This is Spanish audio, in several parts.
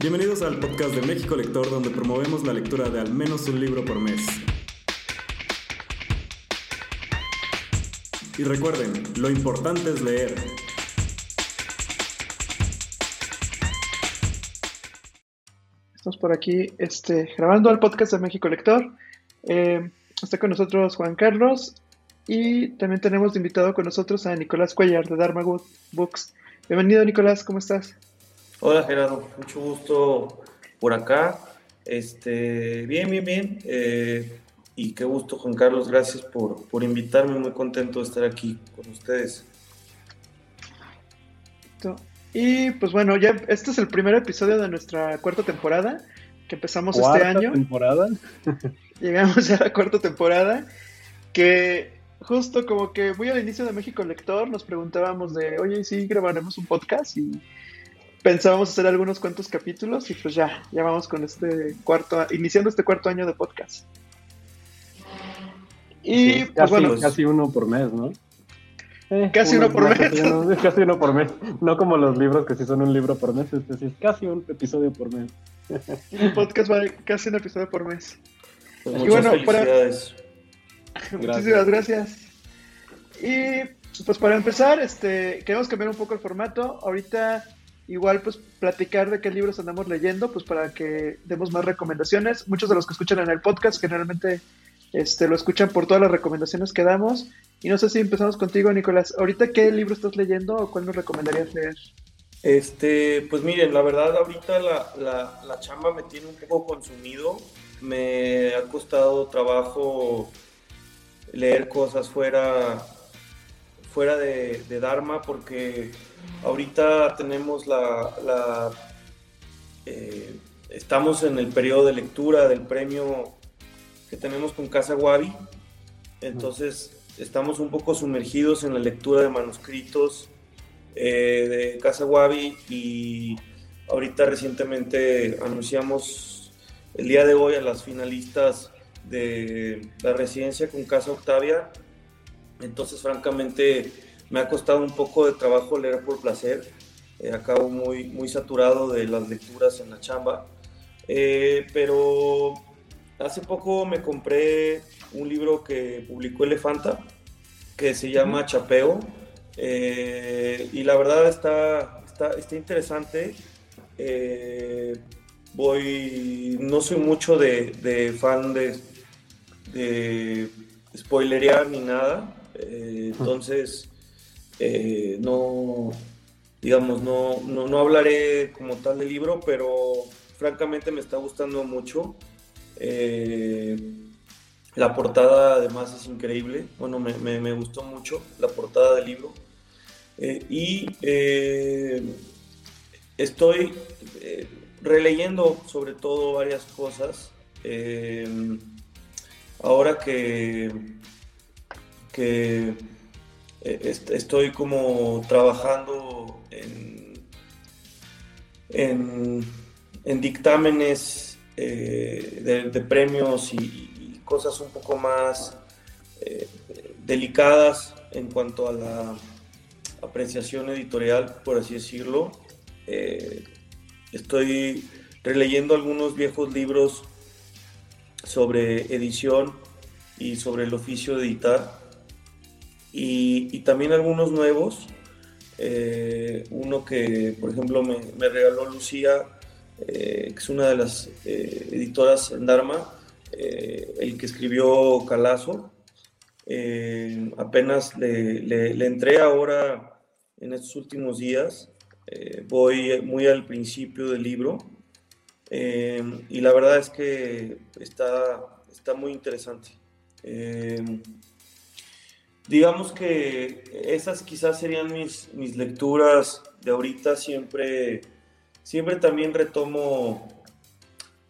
Bienvenidos al podcast de México Lector, donde promovemos la lectura de al menos un libro por mes. Y recuerden, lo importante es leer. Estamos por aquí este, grabando el podcast de México Lector. Eh, está con nosotros Juan Carlos y también tenemos invitado con nosotros a Nicolás Cuellar de Dharma Books. Bienvenido Nicolás, ¿cómo estás? Hola Gerardo, mucho gusto por acá. Este, bien, bien, bien. Eh, y qué gusto Juan Carlos, gracias por, por invitarme, muy contento de estar aquí con ustedes. Y pues bueno, ya este es el primer episodio de nuestra cuarta temporada que empezamos este año. temporada? Llegamos ya a la cuarta temporada que justo como que muy al inicio de México Lector nos preguntábamos de, oye, sí, grabaremos un podcast y pensábamos hacer algunos cuantos capítulos y pues ya, ya vamos con este cuarto, iniciando este cuarto año de podcast. Y pues bueno, casi uno por mes, ¿no? Eh, casi uno, por mes. Casi uno, por mes. No como los libros que sí son un libro por mes, es decir, casi un episodio por mes. El podcast va casi un episodio por mes. Pues y bueno, felicidades. Muchísimas gracias. Y pues para empezar, este, queremos cambiar un poco el formato. Ahorita igual pues platicar de qué libros andamos leyendo, pues para que demos más recomendaciones. Muchos de los que escuchan en el podcast generalmente este, lo escuchan por todas las recomendaciones que damos. Y no sé si empezamos contigo, Nicolás. ¿Ahorita qué libro estás leyendo o cuál nos recomendarías leer? Este, pues miren, la verdad ahorita la, la, chamba me tiene un poco consumido. Me ha costado trabajo leer cosas fuera, fuera de, Dharma porque ahorita tenemos la... eh, estamos en el periodo de lectura del premio que tenemos con Casa Wabi. Entonces estamos un poco sumergidos en la lectura de manuscritos eh, de Casa Wabi y ahorita recientemente anunciamos el día de hoy a las finalistas de la residencia con Casa Octavia. Entonces francamente me ha costado un poco de trabajo leer por placer. Eh, acabo muy, muy saturado de las lecturas en la chamba. Eh, pero Hace poco me compré un libro que publicó Elefanta, que se llama Chapeo, eh, y la verdad está, está, interesante. Eh, voy, no soy mucho de, fan de, de spoilerear ni nada, eh, entonces no, digamos, no, no, no hablaré como tal del libro, pero francamente me está gustando mucho. Eh, la portada además es increíble, bueno, me, gustó mucho la portada del libro. Eh, y eh, estoy releyendo sobre todo varias cosas. ahora que, que estoy como trabajando en, en, en dictámenes eh, de, premios y, cosas un poco más eh, delicadas en cuanto a la apreciación editorial, por así decirlo. Eh, estoy releyendo algunos viejos libros sobre edición y sobre el oficio de editar y, también algunos nuevos. uno que, por ejemplo, me, me regaló Lucía eh, que es una de las eh, editoras en Dharma, eh, el que escribió Calazo. apenas le, le, entré ahora en estos últimos días, voy muy al principio del libro y la verdad es que está, está muy interesante. Digamos que esas quizás serían mis, mis lecturas de ahorita, siempre siempre también retomo,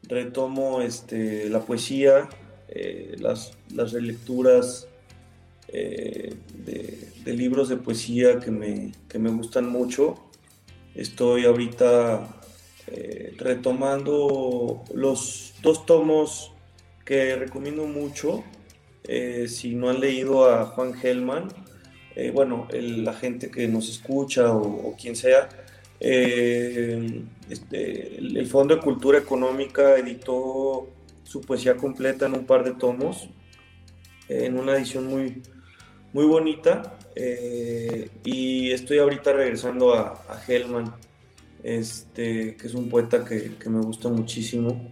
retomo este, la poesía, eh, las, las, relecturas eh, de, libros de poesía que me, que me, gustan mucho. Estoy ahorita eh, retomando los dos tomos que recomiendo mucho. Si no han leído a Juan Gelman, bueno, la gente que nos escucha o, quien sea, Eh, este, el Fondo de Cultura Económica editó su poesía completa en un par de tomos, en una edición muy, muy bonita. Eh, y estoy ahorita regresando a, a Hellman, este, que es un poeta que, me gusta muchísimo.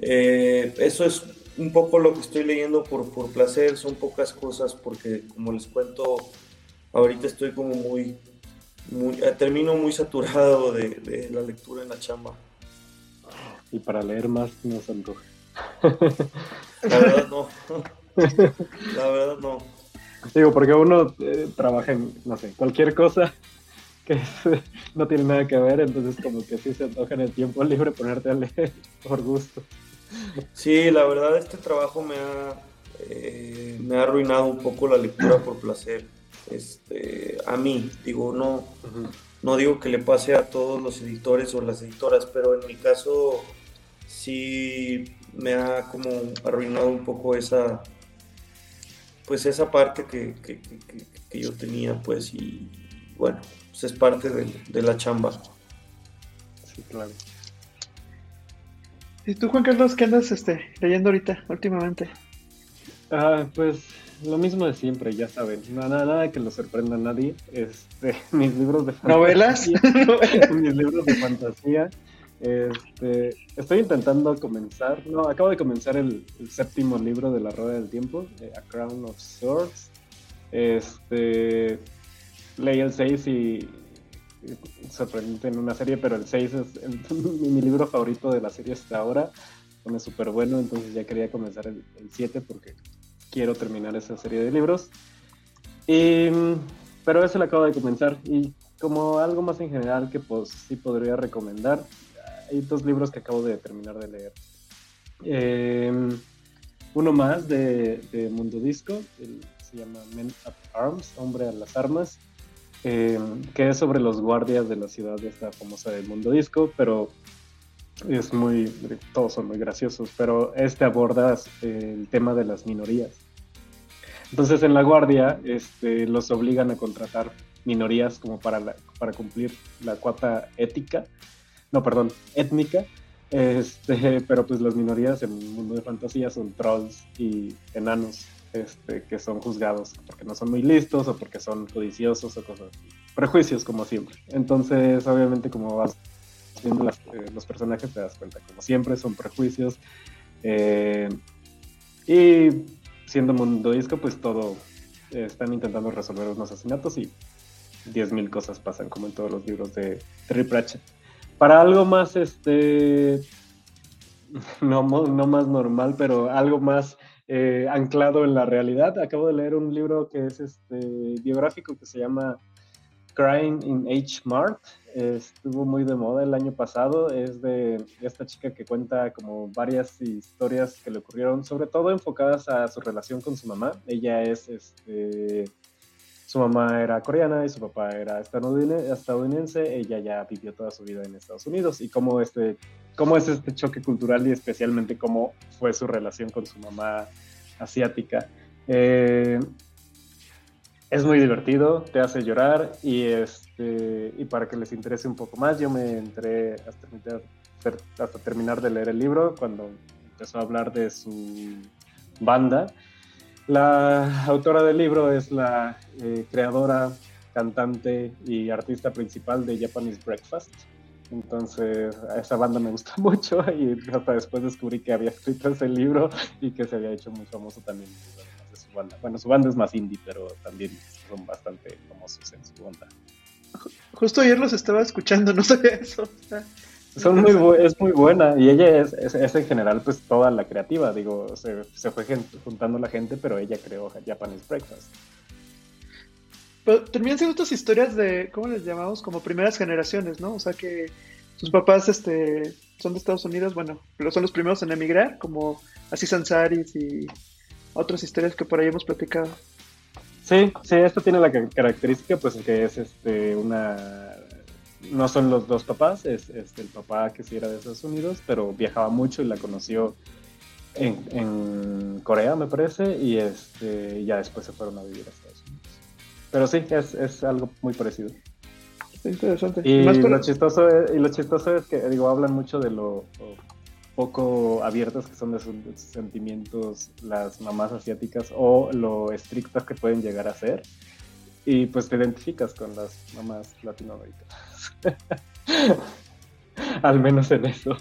Eh, eso es un poco lo que estoy leyendo por, por placer, son pocas cosas porque como les cuento, ahorita estoy como muy, muy eh, termino muy saturado de, de, la lectura en la chamba. Y para leer más no se antoja. La verdad no. La verdad no. Digo, porque uno eh, trabaja en, no sé, cualquier cosa que no tiene nada que ver, entonces como que sí se antoja en el tiempo libre ponerte a leer por gusto. Sí, la verdad este trabajo me ha, eh, me ha arruinado un poco la lectura por placer. Este, a mí, digo, no, no digo que le pase a todos los editores o las editoras, pero en mi caso sí me ha como arruinado un poco esa, pues esa parte que, que, que, yo tenía, pues, y bueno, pues es parte de, de la chamba. Sí, claro. ¿Y tú, Juan Carlos, qué andas este, leyendo ahorita, últimamente? Ah, pues lo mismo de siempre, ya saben. Nada, nada que lo sorprenda a nadie. Este, mis libros de fantasía. ¿Novelas? mis libros de fantasía. Este, estoy intentando comenzar, no, acabo de comenzar el, séptimo libro de la Rueda del Tiempo, eh, A Crown of Swords. Este, leí el 6 y, sorprendente en una serie, pero el 6 es mi libro favorito de la serie hasta ahora. Es súper bueno, entonces ya quería comenzar el 7 porque quiero terminar esa serie de libros. Y, pero ese lo acabo de comenzar y como algo más en general que pues sí podría recomendar, hay dos libros que acabo de terminar de leer. Em, uno más de, Mundo Disco, se llama Men at Arms, Hombre a las Armas, em, que es sobre los guardias de la ciudad de esta famosa del Mundo Disco, pero es muy, todos son muy graciosos, pero este aborda eh, el tema de las minorías. Entonces en la guardia este, los obligan a contratar minorías como para, para cumplir la cuota ética, no, perdón, étnica, este, pero pues las minorías en un mundo de fantasía son trolls y enanos, este, que son juzgados porque no son muy listos o porque son codiciosos o cosas Prejuicios como siempre. Entonces, obviamente, como vas viendo eh, los personajes te das cuenta, como siempre, son prejuicios. Eh, y siendo mundo disco, pues todo eh, están intentando resolver unos asesinatos y 10.000 cosas pasan, como en todos los libros de Terry Pratchett. Para algo más, este, no, no más normal, pero algo más anclado en la realidad, acabo de leer un libro que es este, biográfico que se llama Crying in H Mart, estuvo muy de moda el año pasado. Es de esta chica que cuenta como varias historias que le ocurrieron, sobre todo enfocadas a su relación con su mamá. Ella es, este, su mamá era coreana y su papá era estadounidense. Ella ya vivió toda su vida en Estados Unidos y cómo, este, cómo es este choque cultural y especialmente cómo fue su relación con su mamá asiática. Eh, es muy divertido, te hace llorar y, este, y para que les interese un poco más, yo me entré hasta, hasta terminar de leer el libro cuando empezó a hablar de su banda. La autora del libro es la eh, creadora, cantante y artista principal de Japanese Breakfast. Entonces, a esa banda me gusta mucho y hasta después descubrí que había escrito ese libro y que se había hecho muy famoso también bueno, su banda es más indie, pero también son bastante famosos en su banda. Justo ayer los estaba escuchando, no sabía eso. Son muy es muy buena y ella es, es, en general pues toda la creativa, digo, se, se fue juntando la gente, pero ella creó Japanese Breakfast. Pero terminan siendo estas historias de, ¿cómo les llamamos? Como primeras generaciones, ¿no? O sea que sus papás este, son de Estados Unidos, bueno, pero son los primeros en emigrar, como así Sansaris y otras historias que por ahí hemos platicado. Sí, sí, esto tiene la característica pues que es este una no son los dos papás, es, el papá que sí era de Estados Unidos, pero viajaba mucho y la conoció en, Corea, me parece, y este ya después se fueron a vivir a Estados Unidos. Pero sí, es, es algo muy parecido. interesante. Y, lo chistoso es, y lo chistoso es que, digo, hablan mucho de lo, poco abiertas que son de sus sentimientos las mamás asiáticas o lo estrictas que pueden llegar a ser. Y pues te identificas con las mamás latinoamericanas. Al menos en eso.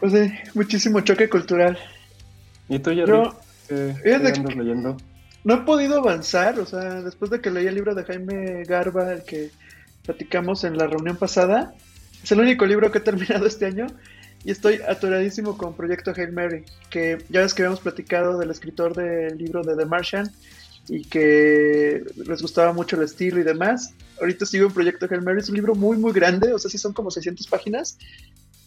pues sí, muchísimo choque cultural. ¿Y tú, ya leyendo? No he podido avanzar, o sea, después de que leí el libro de Jaime Garba, el que platicamos en la reunión pasada, es el único libro que he terminado este año y estoy atoradísimo con Proyecto Hail Mary, que ya ves que habíamos platicado del escritor del libro de The Martian y que les gustaba mucho el estilo y demás. Ahorita sigo en Proyecto Hail Mary, es un libro muy, muy grande, o sea, sí son como 600 páginas,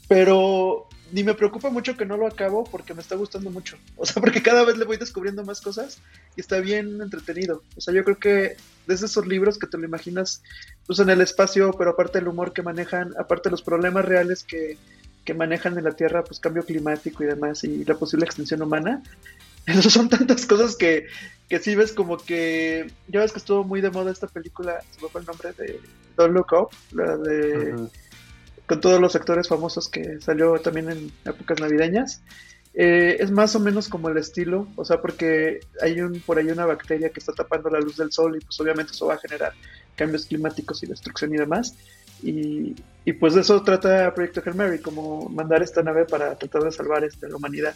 pero ni me preocupa mucho que no lo acabo porque me está gustando mucho. O sea, porque cada vez le voy descubriendo más cosas y está bien entretenido. O sea, yo creo que desde esos libros que te lo imaginas pues en el espacio, pero aparte el humor que manejan, aparte los problemas reales que, que manejan en la Tierra, pues cambio climático y demás, y la posible extinción humana. Esas son tantas cosas que, que sí ves como que, ya ves que estuvo muy de moda esta película, se me fue el nombre de Don't Look Up, la de con todos los actores famosos que salió también en épocas navideñas. Eh, es más o menos como el estilo, o sea, porque hay un por ahí una bacteria que está tapando la luz del sol y pues obviamente eso va a generar cambios climáticos y destrucción y demás. Y, y pues de eso trata Proyecto Hail Mary, como mandar esta nave para tratar de salvar este, la humanidad.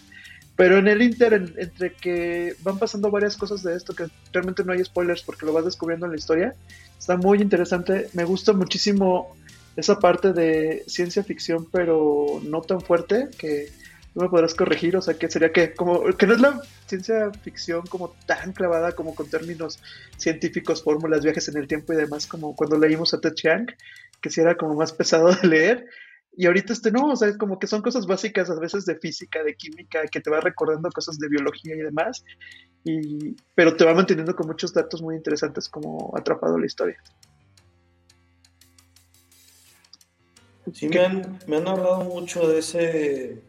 Pero en el Inter, entre que van pasando varias cosas de esto, que realmente no hay spoilers porque lo vas descubriendo en la historia, está muy interesante. Me gusta muchísimo esa parte de ciencia ficción, pero no tan fuerte, que no me podrás corregir, o sea, que sería que, como, que no es la ciencia ficción como tan clavada como con términos científicos, fórmulas, viajes en el tiempo y demás, como cuando leímos a Ted Chiang, que sí era como más pesado de leer. Y ahorita este no, o sea, es como que son cosas básicas a veces de física, de química, que te va recordando cosas de biología y demás, y, pero te va manteniendo con muchos datos muy interesantes como atrapado la historia. Sí, me han, me han hablado mucho de ese,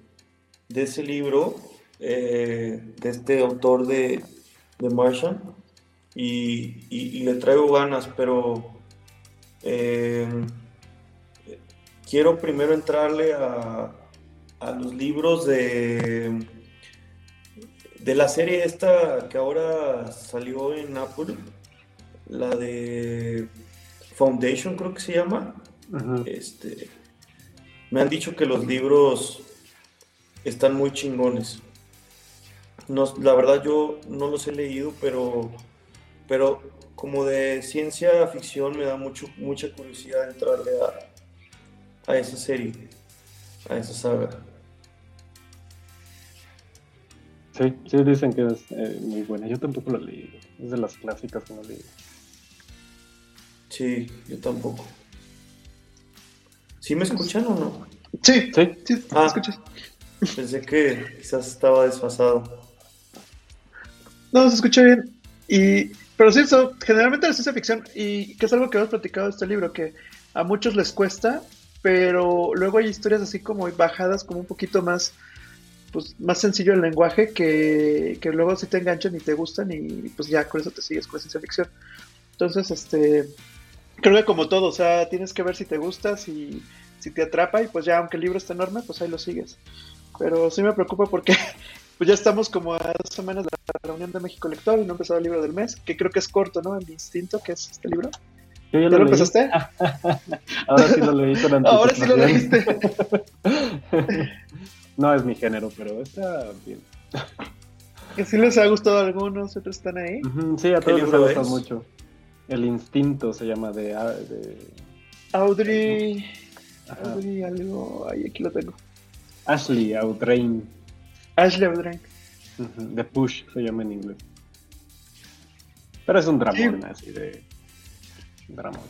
de ese libro, eh, de este autor de, de Martian, y, le traigo ganas, pero eh, quiero primero entrarle a, a los libros de, de la serie esta que ahora salió en Apple, la de Foundation creo que se llama. Este, me han dicho que los libros están muy chingones. No, la verdad yo no los he leído, pero, pero como de ciencia ficción me da mucho, mucha curiosidad entrarle a, a esa serie, a esa saga. Sí, sí dicen que es eh, muy buena. Yo tampoco lo he leído. Es de las clásicas que no leído. Sí, yo tampoco. ¿Sí me escuchan o no? Sí, sí, sí ah, escuchas. Pensé que quizás estaba desfasado. No, se escucha bien. Y, pero sí, eso, generalmente la ciencia ficción, y que es algo que hemos platicado de este libro, que a muchos les cuesta, pero luego hay historias así como bajadas, como un poquito más, pues, más sencillo el lenguaje, que, que luego sí te enganchan y te gustan, y pues ya con eso te sigues con la ciencia ficción. Entonces, este, creo que como todo, o sea, tienes que ver si te gusta, si, si te atrapa y pues ya, aunque el libro está enorme, pues ahí lo sigues. Pero sí me preocupa porque pues ya estamos como a dos semanas de la reunión de México Lector y no ha empezado el libro del mes, que creo que es corto, ¿no? El instinto, que es este libro. Ya lo, lo empezaste? Ahora sí lo leí con Ahora sí lo leíste. no es mi género, pero está bien. Que sí les ha gustado a algunos, otros están ahí. sí, a todos les ha gustado mucho. El instinto se llama de... de... Audrey... Audrey algo... Ahí, aquí lo tengo. Ashley Audrain. Ashley Audrain. The Push se llama en inglés. Pero es un dramón así de... Dramón.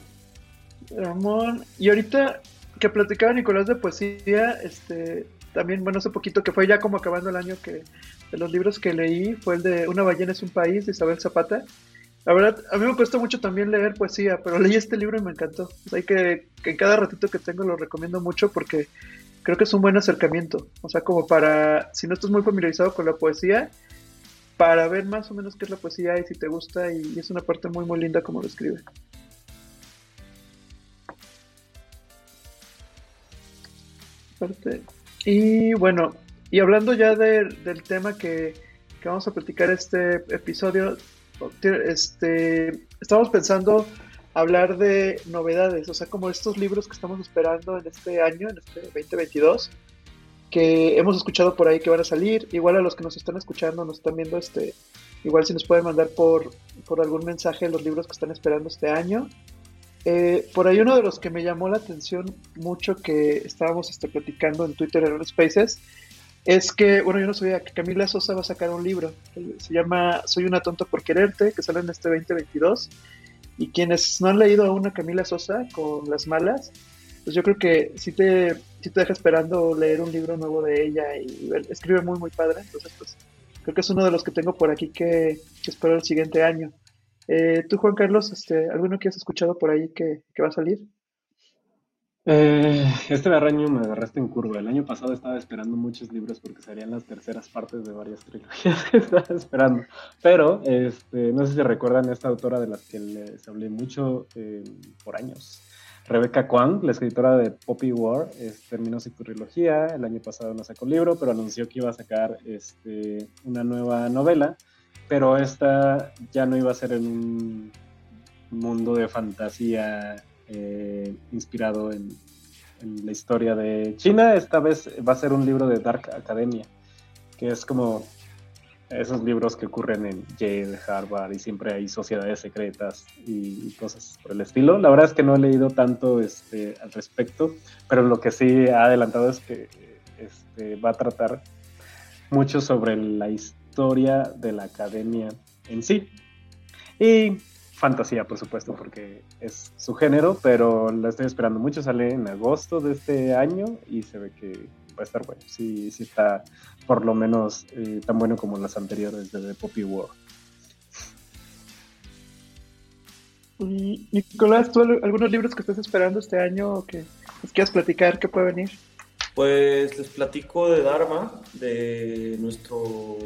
Dramón. Y ahorita que platicaba Nicolás de poesía, este... También, bueno, hace poquito que fue ya como acabando el año que de los libros que leí fue el de Una ballena es un país de Isabel Zapata la verdad, a mí me cuesta mucho también leer poesía, pero leí este libro y me encantó. O sea, que, que cada ratito que tengo lo recomiendo mucho porque creo que es un buen acercamiento. O sea, como para, si no estás muy familiarizado con la poesía, para ver más o menos qué es la poesía y si te gusta, y es una parte muy, muy linda como lo escribe. Y bueno, y hablando ya del tema que, que, vamos a platicar este episodio, este, estamos pensando hablar de novedades, o sea, como estos libros que estamos esperando en este año, en este 2022, que hemos escuchado por ahí que van a salir, igual a los que nos están escuchando, nos están viendo, este, igual si nos pueden mandar por, por algún mensaje los libros que están esperando este año. Eh, por ahí uno de los que me llamó la atención mucho que estábamos este, platicando en Twitter en Spaces es que, bueno, yo no sabía que Camila Sosa va a sacar un libro. Se llama Soy una tonta por quererte, que sale en este 2022. Y quienes no han leído aún a Camila Sosa con Las Malas, pues yo creo que sí te, sí te deja esperando leer un libro nuevo de ella y escribe muy, muy padre. Entonces, pues creo que es uno de los que tengo por aquí que, que espero el siguiente año. Eh, tú, Juan Carlos, este, ¿alguno que has escuchado por ahí que, va a salir? Eh, este año me agarraste en curva. El año pasado estaba esperando muchos libros porque serían las terceras partes de varias trilogías que estaba esperando. Pero este, no sé si recuerdan esta autora de las que les hablé mucho eh, por años. Rebecca Kwan, la escritora de Poppy War, terminó su trilogía. El año pasado no sacó libro, pero anunció que iba a sacar este, una nueva novela pero esta ya no iba a ser en un mundo de fantasía eh, inspirado en, la historia de China. Esta vez va a ser un libro de Dark Academia, que es como esos libros que ocurren en Yale, Harvard y siempre hay sociedades secretas y, cosas por el estilo. La verdad es que no he leído tanto este, al respecto, pero lo que sí ha adelantado es que este, va a tratar mucho sobre la historia historia de la academia en sí. Y fantasía, por supuesto, porque es su género, pero la estoy esperando mucho. Sale en agosto de este año y se ve que va a estar bueno. Sí, sí está por lo menos eh, tan bueno como las anteriores de The Poppy War. Nicolás, ¿tú algunos libros que estás esperando este año o que nos quieras platicar? ¿Qué puede venir? Pues les platico de Dharma, de nuestro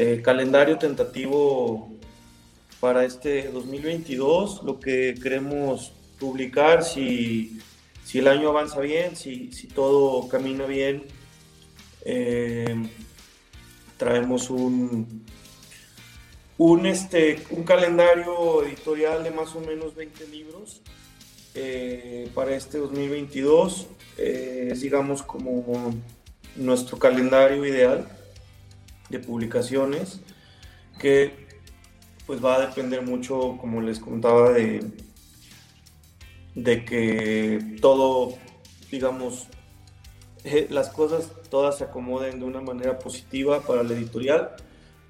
eh, calendario tentativo para este 2022, lo que queremos publicar, si, si el año avanza bien, si, si todo camina bien, eh, traemos un, un, este, un calendario editorial de más o menos 20 libros eh, para este 2022. es digamos como nuestro calendario ideal de publicaciones que pues va a depender mucho, como les contaba, de, de que todo, digamos, eh, las cosas todas se acomoden de una manera positiva para la editorial,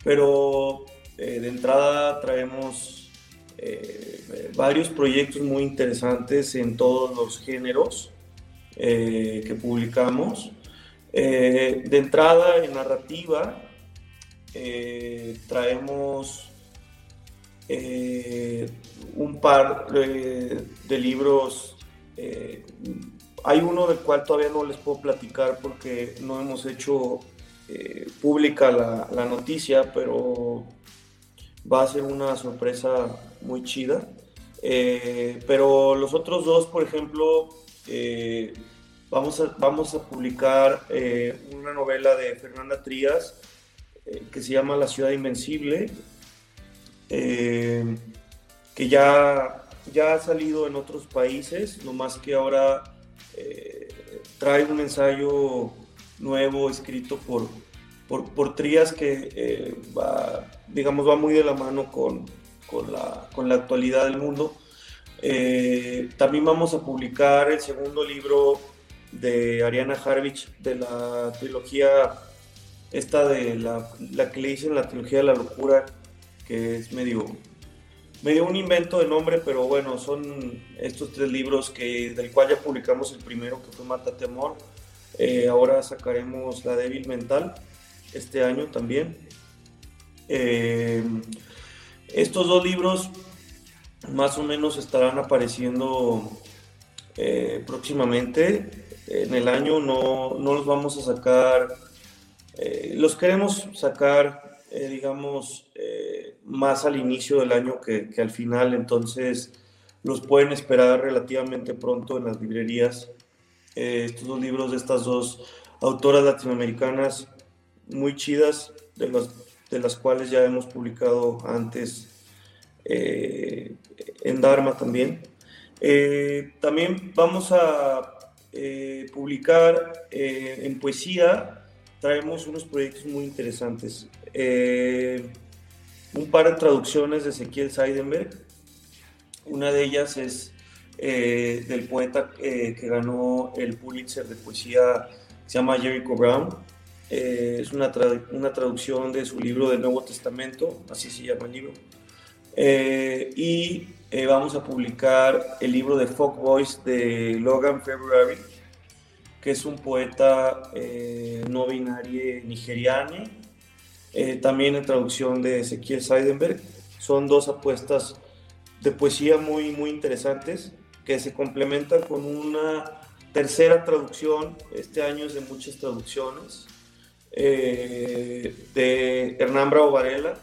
pero eh, de entrada traemos eh, varios proyectos muy interesantes en todos los géneros que publicamos. de entrada en narrativa, eh, traemos eh, un par de, libros. Eh, hay uno del cual todavía no les puedo platicar porque no hemos hecho pública la, noticia, pero va a ser una sorpresa muy chida. pero los otros dos, por ejemplo, vamos, a, vamos a publicar una novela de Fernanda Trías eh, que se llama La Ciudad Invencible, eh, que ya, ya ha salido en otros países, no más que ahora eh, trae un ensayo nuevo escrito por, por, por Trías que va, digamos, va muy de la mano con, con, la, con la actualidad del mundo. también vamos a publicar el segundo libro de Ariana Harvich de la trilogía esta de la, la que le dicen la trilogía de la locura, que es medio, medio un invento de nombre, pero bueno, son estos tres libros que, del cual ya publicamos el primero, que fue Mátate Amor. Eh, ahora sacaremos La débil mental este año también. Eh, estos dos libros más o menos estarán apareciendo eh, próximamente. En el año no, no los vamos a sacar eh, los queremos sacar, eh, digamos, eh, más al inicio del año que, al final, entonces los pueden esperar relativamente pronto en las librerías eh, estos dos libros de estas dos autoras latinoamericanas muy chidas, de, los, de las cuales ya hemos publicado antes eh, en Dharma también. Eh, también vamos a publicar en poesía, traemos unos proyectos muy interesantes. un par de traducciones de Ezequiel Seidenberg. Una de ellas es eh, del poeta eh, que ganó el Pulitzer de poesía, se llama Jericho Brown. Eh, es una, una, traducción de su libro del Nuevo Testamento, así se llama el libro. y vamos a publicar el libro de Folk Voice de Logan February, que es un poeta no binario nigeriano, también en traducción de Ezequiel Seidenberg. Son dos apuestas de poesía muy, muy interesantes que se complementa con una tercera traducción, este año es de muchas traducciones, eh, de Hernán Bravo Varela,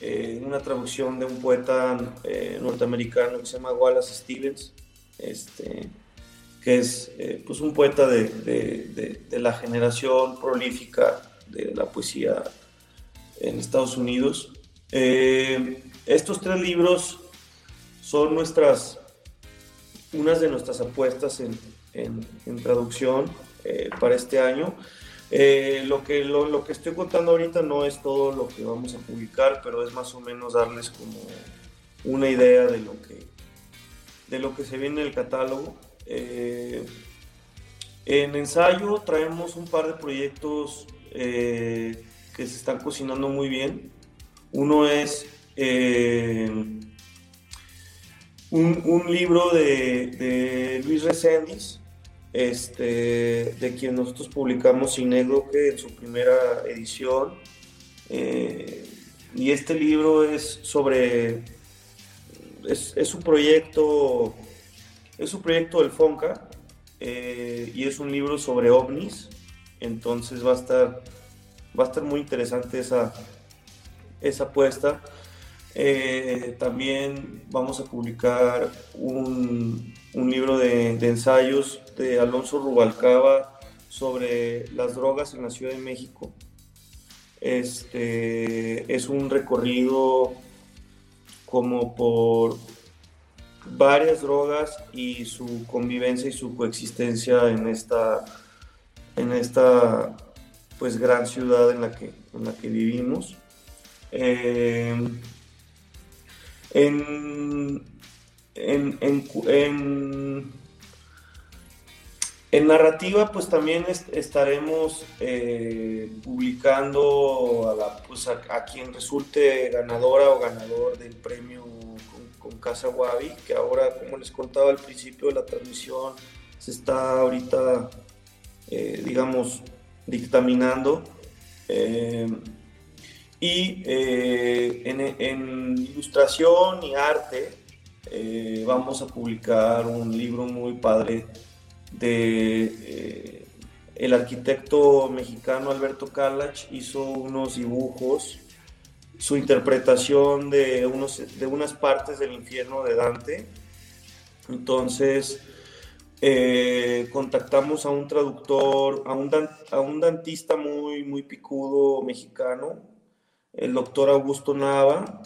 eh, una traducción de un poeta eh, norteamericano que se llama Wallace Stevens, este, que es pues un poeta de, de, de, la generación prolífica de la poesía en Estados Unidos. estos tres libros son nuestras unas de nuestras apuestas en, en, traducción eh, para este año. Eh, lo, que, lo, que estoy contando ahorita no es todo lo que vamos a publicar, pero es más o menos darles como una idea de lo que, de lo que se viene en el catálogo. Eh, en ensayo traemos un par de proyectos que se están cocinando muy bien. Uno es un, libro de, Luis Reséndiz, este, de quien nosotros publicamos que en su primera edición. Eh, y este libro es sobre, es, es, un proyecto, es un proyecto del FONCA eh, y es un libro sobre ovnis, entonces va a estar, va a estar muy interesante esa, esa apuesta. Eh, también vamos a publicar un, libro de, ensayos de Alonso Rubalcaba sobre las drogas en la Ciudad de México. Este es un recorrido como por varias drogas y su convivencia y su coexistencia en esta, en esta pues gran ciudad en la que, en la que vivimos. Eh, en, en, narrativa, pues también estaremos eh, publicando a, la, pues a, quien resulte ganadora o ganador del premio Casa Wabi, que ahora, como les contaba al principio de la transmisión, se está ahorita, eh, digamos, dictaminando. Eh, y eh, en, ilustración y arte vamos a publicar un libro muy padre de el arquitecto mexicano Alberto Kalach hizo unos dibujos, su interpretación de, unos, de unas partes del infierno de Dante. Entonces, contactamos a un traductor, a un, a un dantista muy, muy picudo mexicano, el doctor Augusto Nava,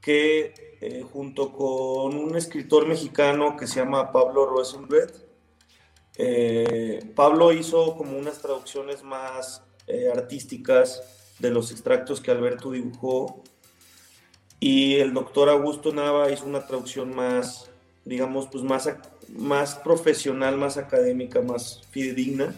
que eh, junto con un escritor mexicano que se llama Pablo Rosenblatt, eh, Pablo hizo como unas traducciones más eh, artísticas de los extractos que Alberto dibujó y el doctor Augusto Nava hizo una traducción más, digamos, pues más, más profesional, más académica, más fidedigna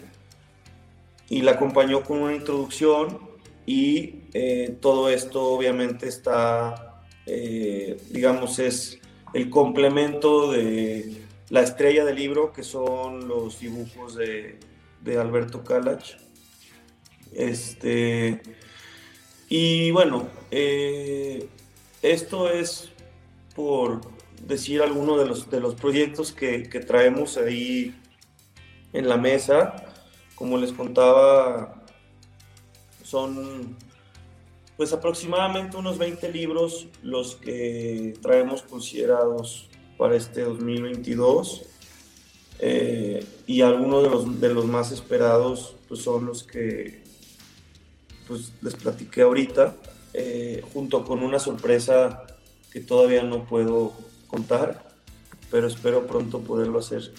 y la acompañó con una introducción y eh, todo esto obviamente está, eh, digamos, es el complemento de la estrella del libro, que son los dibujos de, Alberto Kalach. Este, y bueno, eh, esto es por decir algunos de los, de los proyectos que, que traemos ahí en la mesa. Como les contaba, son pues aproximadamente unos 20 libros los que traemos considerados para este 2022. Eh, y algunos de los, de los más esperados pues, son los que pues, les platiqué ahorita, eh, junto con una sorpresa que todavía no puedo contar, pero espero pronto poderlo hacer.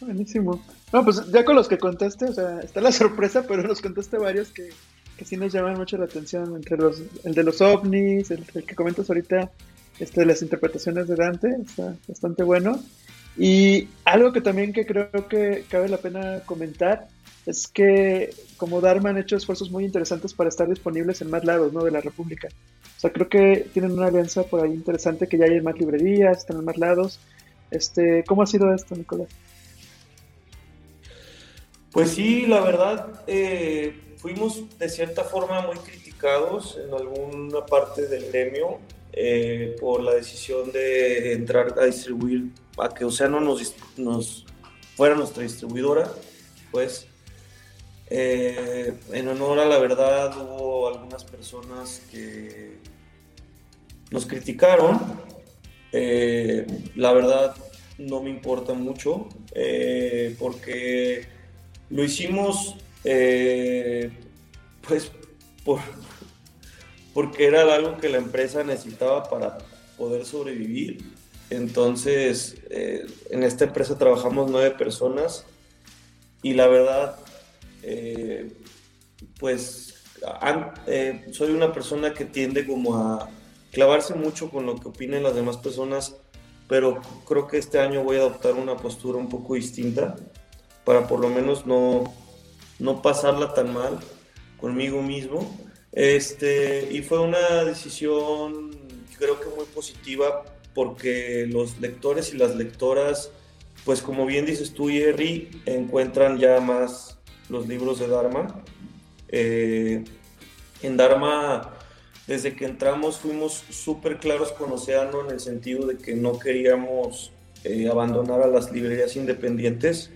Buenísimo. No, pues ya con los que contaste, o sea, está la sorpresa, pero los contaste varios que, que sí nos llaman mucho la atención, entre los, el de los ovnis, el, que comentas ahorita, este de las interpretaciones de Dante, está bastante bueno. Y algo que también que creo que cabe la pena comentar es que como Dharma han hecho esfuerzos muy interesantes para estar disponibles en más lados ¿no? de la República. O sea, creo que tienen una alianza por ahí interesante, que ya hay más librerías, están en más lados. Este, ¿Cómo ha sido esto, Nicolás? Pues sí, la verdad, eh, fuimos de cierta forma muy criticados en alguna parte del gremio eh, por la decisión de entrar a distribuir, a que Océano nos, nos fuera nuestra distribuidora, pues eh, en honor a la verdad hubo algunas personas que nos criticaron, la verdad no me importa mucho porque lo hicimos eh, pues por, porque era algo que la empresa necesitaba para poder sobrevivir. Entonces, eh, en esta empresa trabajamos nueve personas y la verdad, eh, pues soy una persona que tiende como a clavarse mucho con lo que opinen las demás personas, pero creo que este año voy a adoptar una postura un poco distinta para por lo menos no, no pasarla tan mal conmigo mismo. Este, y fue una decisión creo que muy positiva porque los lectores y las lectoras, pues como bien dices tú, Jerry, encuentran ya más los libros de Dharma. Eh, en Dharma, desde que entramos, fuimos súper claros con Océano en el sentido de que no queríamos eh, abandonar a las librerías independientes.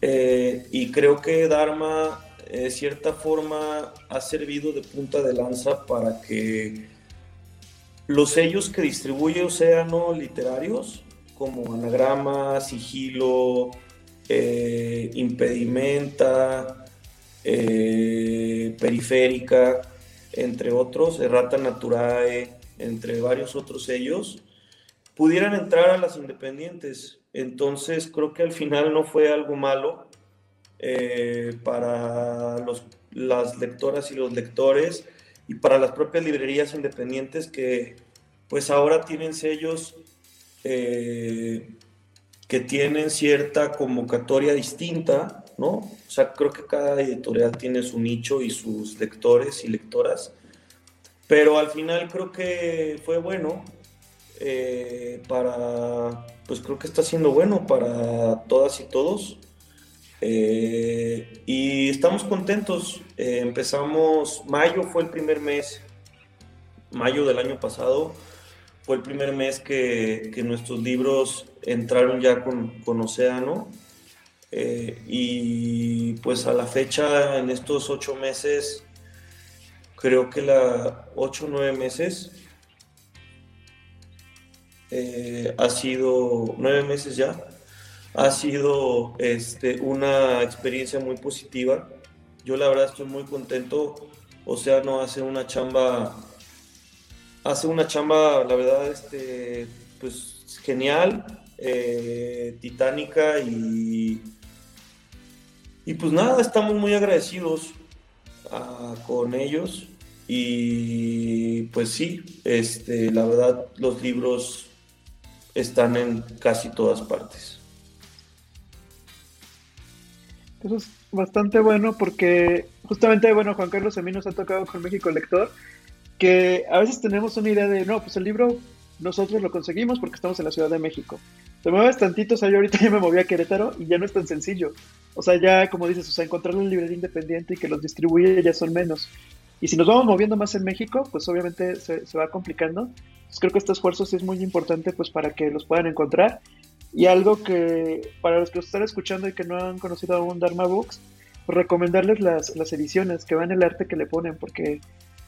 Eh, y creo que Dharma, de cierta forma, ha servido de punta de lanza para que los sellos que distribuye Océano literarios, como Anagrama, Sigilo, eh, Impedimenta, eh, Periférica, entre otros, Errata Naturae, entre varios otros sellos, pudieran entrar a las independientes. Entonces creo que al final no fue algo malo eh, para los, las lectoras y los lectores y para las propias librerías independientes que pues ahora tienen sellos eh, que tienen cierta convocatoria distinta, ¿no? O sea, creo que cada editorial tiene su nicho y sus lectores y lectoras, pero al final creo que fue bueno eh, para, pues creo que está siendo bueno para todas y todos. Eh, y estamos contentos. Eh, empezamos, mayo fue el primer mes, mayo del año pasado, fue el primer mes que, que nuestros libros entraron ya con, con Océano. y pues a la fecha, en estos ocho meses, creo que la ocho o nueve meses, eh, ha sido nueve meses ya, ha sido este, una experiencia muy positiva. Yo la verdad estoy muy contento. Océano hace una chamba, hace una chamba, la verdad, este, pues genial, eh, titánica y, y pues nada, estamos muy agradecidos ah, con ellos y pues sí, este, la verdad los libros están en casi todas partes. Eso es bastante bueno porque justamente, bueno, Juan Carlos a mí nos ha tocado con México Lector, que a veces tenemos una idea de, no, pues el libro nosotros lo conseguimos porque estamos en la Ciudad de México. Te mueves tantito, o sea, yo ahorita ya me moví a Querétaro y ya no es tan sencillo. O sea, ya como dices, o sea, encontrar una librería independiente y que los distribuye ya son menos. Y si nos vamos moviendo más en México, pues obviamente se, se va complicando. Pues creo que este esfuerzo sí es muy importante pues para que los puedan encontrar. Y algo que para los que están escuchando y que no han conocido aún Dharma Books, recomendarles las, las ediciones, que van el arte que le ponen, porque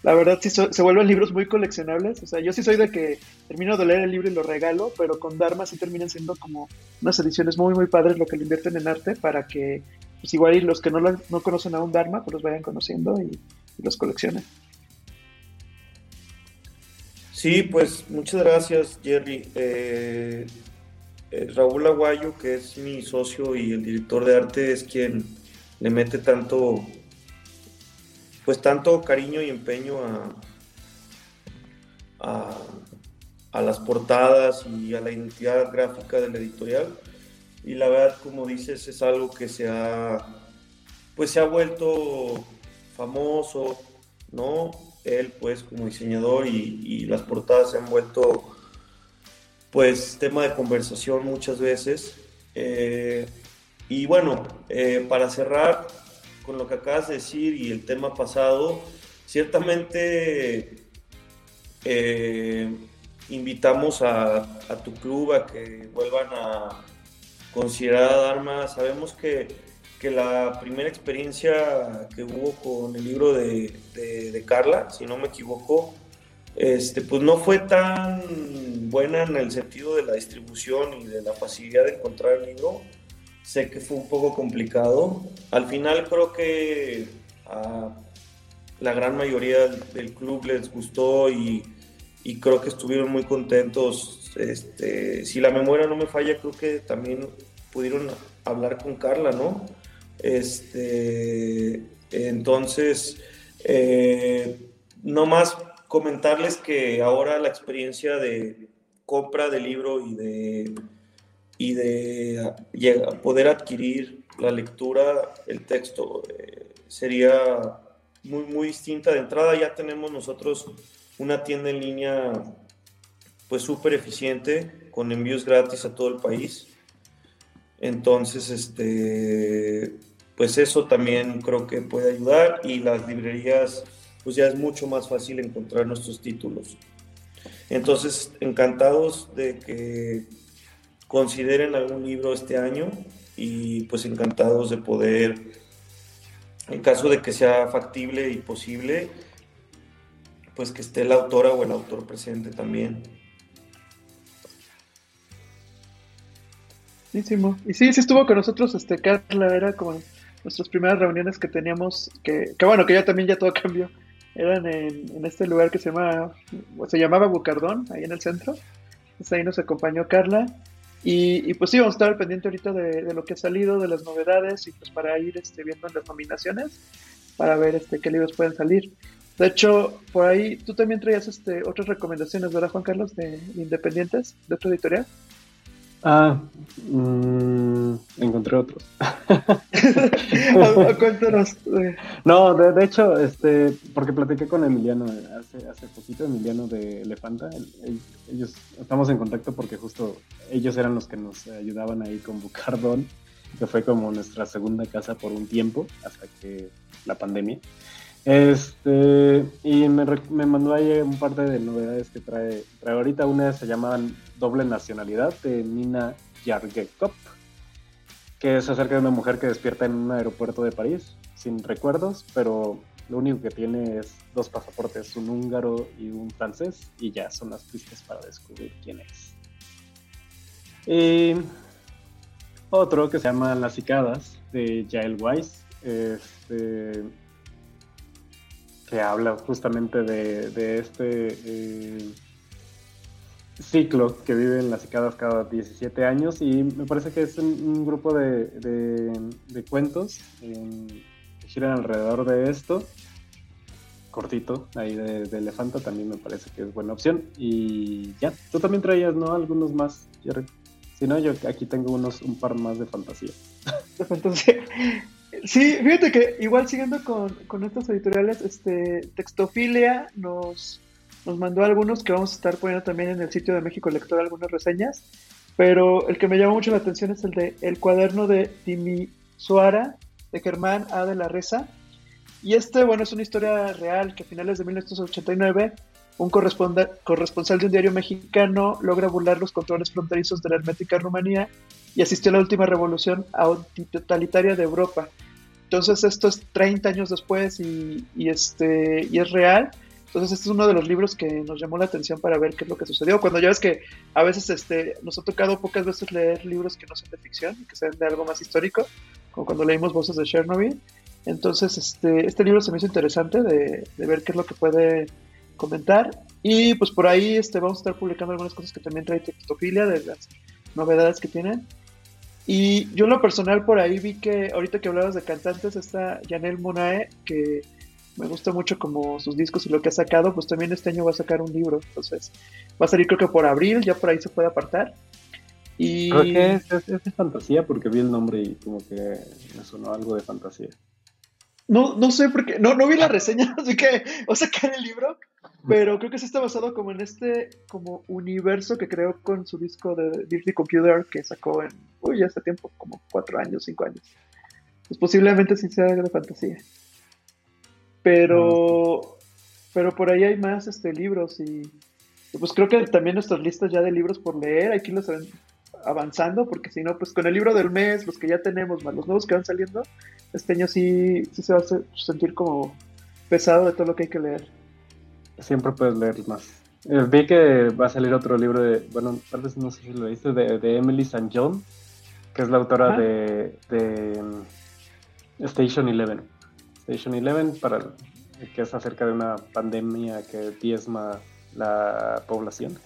la verdad sí se vuelven libros muy coleccionables. O sea, yo sí soy de que termino de leer el libro y lo regalo, pero con Dharma sí terminan siendo como unas ediciones muy, muy padres lo que le invierten en arte para que, pues igual y los que no, no conocen a un Dharma, pues los vayan conociendo y, los coleccionen. Sí, pues muchas gracias, Jerry. Eh, eh, Raúl Aguayo, que es mi socio y el director de arte, es quien le mete tanto pues tanto cariño y empeño a, a, las portadas y a la identidad gráfica de la editorial. Y la verdad, como dices, es algo que se ha, pues se ha vuelto famoso, ¿no? Él, pues, como diseñador y, las portadas se han vuelto, pues, tema de conversación muchas veces. Eh, y bueno, eh, para cerrar, con lo que acabas de decir y el tema pasado, ciertamente eh, invitamos a, tu club a que vuelvan a considerar a Dharma. Sabemos que, que la primera experiencia que hubo con el libro de, de, Carla, si no me equivoco, este, pues no fue tan buena en el sentido de la distribución y de la facilidad de encontrar el libro Sé que fue un poco complicado. Al final creo que a la gran mayoría del club les gustó y, creo que estuvieron muy contentos. Este, si la memoria no me falla, creo que también pudieron hablar con Carla, ¿no? Este, entonces, eh, no más comentarles que ahora la experiencia de compra de libro y de y de poder adquirir la lectura, el texto, eh, sería muy, muy distinta. De entrada ya tenemos nosotros una tienda en línea pues súper eficiente, con envíos gratis a todo el país. Entonces, este, pues eso también creo que puede ayudar y las librerías, pues ya es mucho más fácil encontrar nuestros títulos. Entonces, encantados de que consideren algún libro este año y pues encantados de poder, en caso de que sea factible y posible, pues que esté la autora o el autor presente también. Sí, y sí, sí estuvo con nosotros, este, Carla, era como nuestras primeras reuniones que teníamos, que, que bueno, que ya también ya todo cambió, eran en, en, este lugar que se llama, se llamaba Bucardón, ahí en el centro, entonces ahí nos acompañó Carla, y, pues sí, vamos a estar pendiente ahorita de, lo que ha salido, de las novedades y pues para ir este, viendo las nominaciones, para ver este, qué libros pueden salir. De hecho, por ahí tú también traías este, otras recomendaciones, ¿verdad, Juan Carlos, de, independientes, de otra editorial? Ah, mm, otros. Cuéntanos. No, de, hecho, este, porque platiqué con Emiliano hace, hace poquito, Emiliano de Elefanta. ellos estamos en contacto porque justo ellos eran los que nos ayudaban ahí con Bucardón, que fue como nuestra segunda casa por un tiempo, hasta que la pandemia. Este, y me, me, mandó ahí un par de novedades que trae, trae ahorita. Una se llama Doble Nacionalidad de Nina Yargekop, que es acerca de una mujer que despierta en un aeropuerto de París sin recuerdos, pero lo único que tiene es dos pasaportes, un húngaro y un francés, y ya son las pistas para descubrir quién es. Y otro que se llama Las cicadas de Jael Weiss. Este, que habla justamente de, este eh, ciclo que vive en las cicadas cada 17 años y me parece que es un, grupo de, cuentos que giran alrededor de esto. Cortito ahí de, elefanta también me parece que es buena opción. Y ya tú también traías no algunos más Jerry. Si no yo aquí tengo unos un par más de fantasía. De fantasía Sí, fíjate que igual siguiendo con, con estas editoriales, este Textofilia nos, nos mandó algunos que vamos a estar poniendo también en el sitio de México Lector algunas reseñas, pero el que me llama mucho la atención es el de El cuaderno de Suara de Germán A. de la Reza. Y este, bueno, es una historia real que a finales de 1989 un corresponsal de un diario mexicano logra burlar los controles fronterizos de la hermética Rumanía y asistió a la última revolución antitotalitaria de Europa. Entonces esto es 30 años después y, este, y es real. Entonces este es uno de los libros que nos llamó la atención para ver qué es lo que sucedió. Cuando ya ves que a veces este, nos ha tocado pocas veces leer libros que no sean de ficción, que sean de algo más histórico, como cuando leímos Voces de Chernobyl. Entonces este, este libro se me hizo interesante de, de ver qué es lo que puede comentar. Y pues por ahí este, vamos a estar publicando algunas cosas que también trae Textofilia, de las novedades que tienen. Y yo en lo personal por ahí vi que ahorita que hablabas de cantantes está Janelle Monae, que me gusta mucho como sus discos y lo que ha sacado, pues también este año va a sacar un libro, entonces va a salir creo que por abril, ya por ahí se puede apartar. Y... Creo que es, es, de fantasía porque vi el nombre y como que me sonó algo de fantasía. No, no sé por qué, no, no vi la reseña, así que va a sacar el libro, pero creo que sí está basado como en este como universo que creó con su disco de Dirty Computer que sacó en, uy, ya hace tiempo, como cuatro años, cinco años. Pues posiblemente sí sea de fantasía. Pero, pero por ahí hay más este, libros y, pues creo que también nuestras listas ya de libros por leer, hay que irlos avanzando, porque si no, pues con el libro del mes, los que ya tenemos, más los nuevos que van saliendo, este año sí, sí se va a sentir como pesado de todo lo que hay que leer. Siempre puedes leer más. Eh, vi que va a salir otro libro de, bueno, tal vez no sé si lo viste, de, de Emily St. John, que es la autora de, de um, Station Eleven. Station Eleven, para, que es acerca de una pandemia que diezma la población.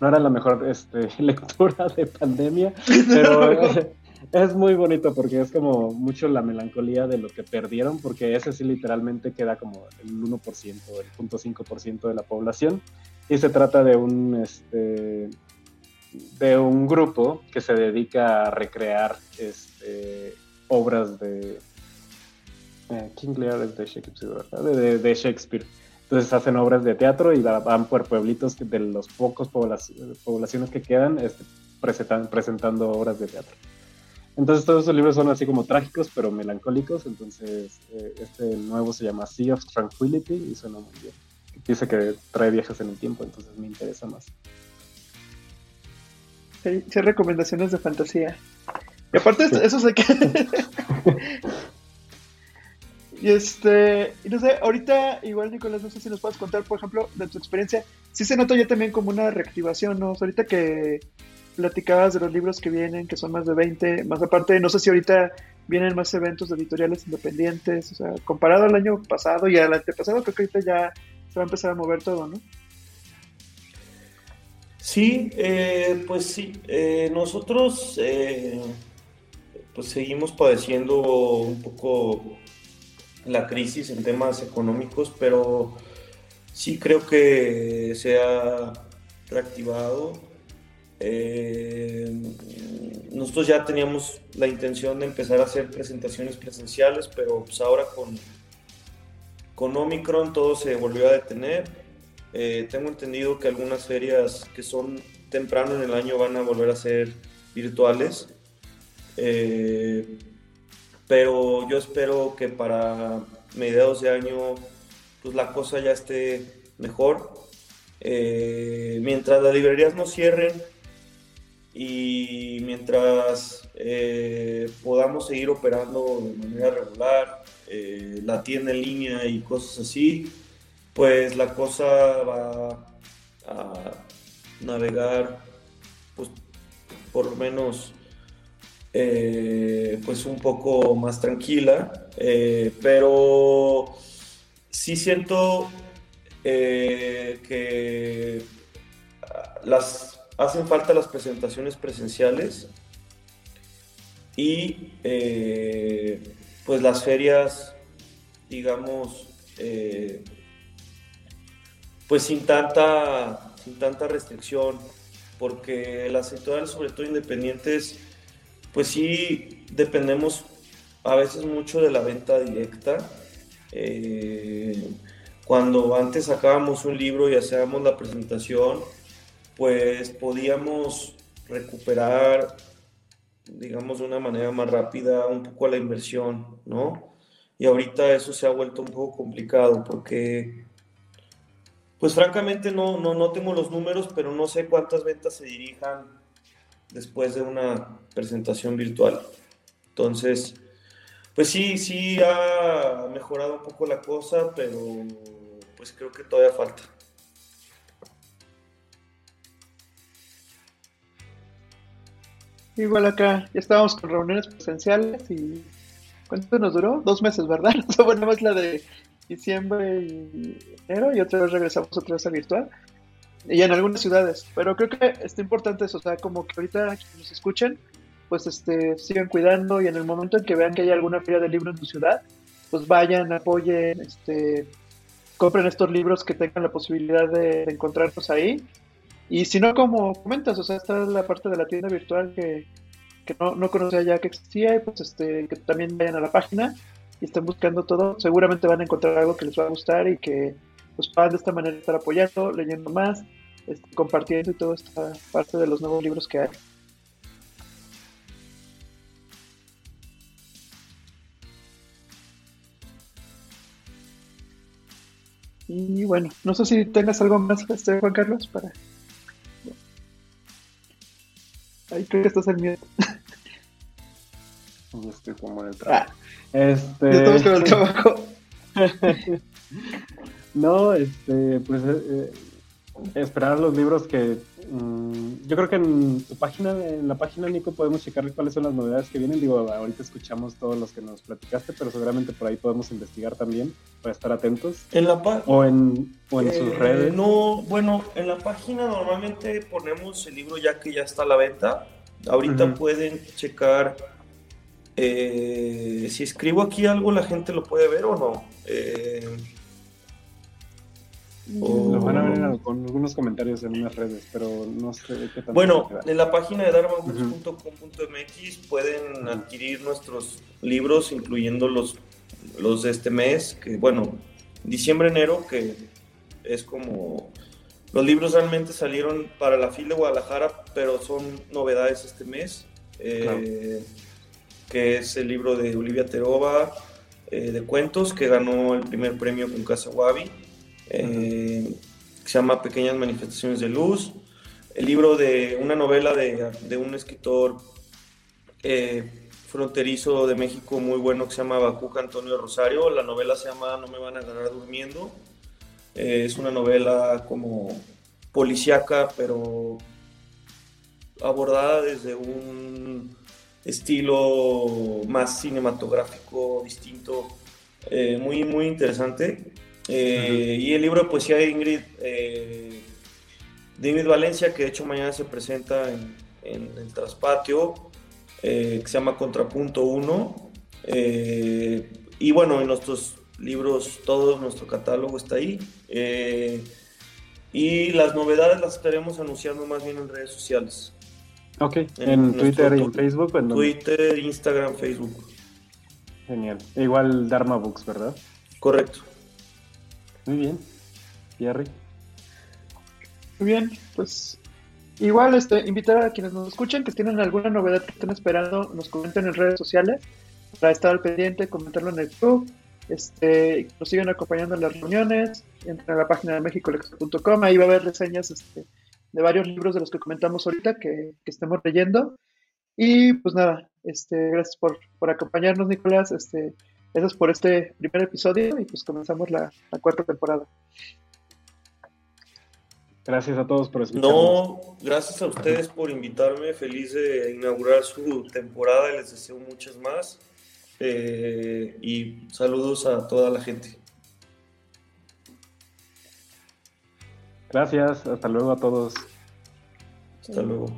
No era la mejor este, lectura de pandemia, pero es muy bonito porque es como mucho la melancolía de lo que perdieron, porque ese sí literalmente queda como el 1%, el 0.5% de la población. Y se trata de un, este, de un grupo que se dedica a recrear este, obras de, eh, King Lear es de Shakespeare, De, Shakespeare. Entonces hacen obras de teatro y van por pueblitos de los pocos poblaciones que quedan este, presentando obras de teatro. Entonces todos esos libros son así como trágicos pero melancólicos. Entonces eh, este nuevo se llama Sea of Tranquility y suena muy bien. Dice que trae viajes en el tiempo, entonces me interesa más. Sí, recomendaciones de fantasía. Y aparte, eso sé que. Y este, y no sé, ahorita igual Nicolás, no sé si nos puedes contar, por ejemplo, de tu experiencia, sí se nota ya también como una reactivación, ¿no? ahorita que platicabas de los libros que vienen, que son más de 20, más aparte, no sé si ahorita vienen más eventos de editoriales independientes, o sea, comparado al año pasado y al antepasado, creo que ahorita ya se va a empezar a mover todo, ¿no? Sí, eh, pues sí, eh, nosotros eh, pues seguimos padeciendo un poco la crisis en temas económicos, pero sí creo que se ha reactivado. Eh, nosotros ya teníamos la intención de empezar a hacer presentaciones presenciales, pero pues ahora con, con Omicron todo se volvió a detener. Eh, tengo entendido que algunas ferias que son temprano en el año van a volver a ser virtuales. Eh, pero yo espero que para mediados de año pues la cosa ya esté mejor. Eh, mientras las librerías no cierren y mientras eh, podamos seguir operando de manera regular, eh, la tienda en línea y cosas así, pues la cosa va a navegar pues por lo menos eh, pues un poco más tranquila, eh, pero sí siento eh, que las, hacen falta las presentaciones presenciales y pues las ferias, digamos, pues sin tanta, sin tanta restricción, porque las editoriales, sobre todo independientes, pues sí dependemos a veces mucho de la venta directa. Eh, cuando antes sacábamos un libro y hacíamos la presentación, pues podíamos recuperar, digamos, de una manera más rápida un poco la inversión, ¿no? Y ahorita eso se ha vuelto un poco complicado porque, pues francamente no, no, no tengo los números, pero no sé cuántas ventas se dirijan después de una presentación virtual. Entonces, pues sí, sí ha mejorado un poco la cosa, pero pues creo que todavía falta. Igual acá, ya estábamos con reuniones presenciales y ¿cuánto nos duró? Dos meses, ¿verdad? bueno, la de diciembre y enero y otra vez regresamos otra vez a virtual y en algunas ciudades, pero creo que está importante eso, o sea, como que ahorita que nos escuchen, pues este, sigan cuidando y en el momento en que vean que hay alguna feria de libro en su ciudad, pues vayan, apoyen, este, compren estos libros que tengan la posibilidad de, encontrarlos ahí. Y si no, como comentas, o sea, está la parte de la tienda virtual que, no, no, conocía ya que existía, y pues este, que también vayan a la página y estén buscando todo. Seguramente van a encontrar algo que les va a gustar y que pues puedan de esta manera estar apoyando, leyendo más, este, compartiendo y toda esta parte de los nuevos libros que hay. Y bueno, no sé si tengas algo más, este, Juan Carlos, para... Ahí creo que estás el miedo. Estoy como en el trabajo. Ah, este... estamos con el trabajo. no, este, pues eh, eh esperar los libros que mm, yo creo que en tu página, en la página Nico, podemos checar cuáles son las novedades que vienen. Digo, ahorita escuchamos todos los que nos platicaste, pero seguramente por ahí podemos investigar también para estar atentos. En la o en, o en sus eh, redes. No, bueno, en la página normalmente ponemos el libro ya que ya está a la venta. Ahorita pueden checar eh, si escribo aquí algo, la gente lo puede ver o no. Eh, lo van a ver con algunos comentarios en unas redes, pero no sé qué Bueno, en la página de dharmabooks.com.mx pueden adquirir nuestros libros, incluyendo los, los de este mes, que bueno, diciembre, enero, que es como... Los libros realmente salieron para la fila de Guadalajara, pero son novedades este mes, eh, que es el libro de Olivia Terova, eh, de cuentos, que ganó el primer premio con Casa Wabi eh, se llama Pequeñas Manifestaciones de Luz, el libro de una novela de, un escritor eh, fronterizo de México muy bueno que se llama Bacuca Antonio Rosario, la novela se llama No me van a ganar durmiendo, eh, es una novela como policíaca, pero abordada desde un estilo más cinematográfico distinto, muy, muy interesante. Eh, y el libro de poesía de Ingrid, eh, de Ingrid Valencia, que de hecho mañana se presenta en, el Traspatio, eh, que se llama Contrapunto 1. y bueno, en nuestros libros, todo nuestro catálogo está ahí. y las novedades las estaremos anunciando más bien en redes sociales. Ok, en, Twitter y en Facebook. En Twitter, Instagram, Facebook. Genial. Igual Dharma Books, ¿verdad? Correcto. Muy bien. Jerry. Muy bien, pues igual este, invitar a quienes nos escuchen que tienen alguna novedad que estén esperando, nos comenten en redes sociales para estar al pendiente, comentarlo en el club, este, nos siguen acompañando en las reuniones, entren a la página de mexicolex.com, ahí va a haber reseñas este, de varios libros de los que comentamos ahorita que, estemos leyendo. Y pues nada, este, gracias por, por acompañarnos, Nicolás. Este, Gracias por este primer episodio y pues comenzamos la, cuarta temporada. Gracias a todos por escucharnos. No, gracias a ustedes por invitarme. Feliz de inaugurar su temporada y les deseo muchas más. Eh, y saludos a toda la gente. Gracias, hasta luego a todos. Hasta luego.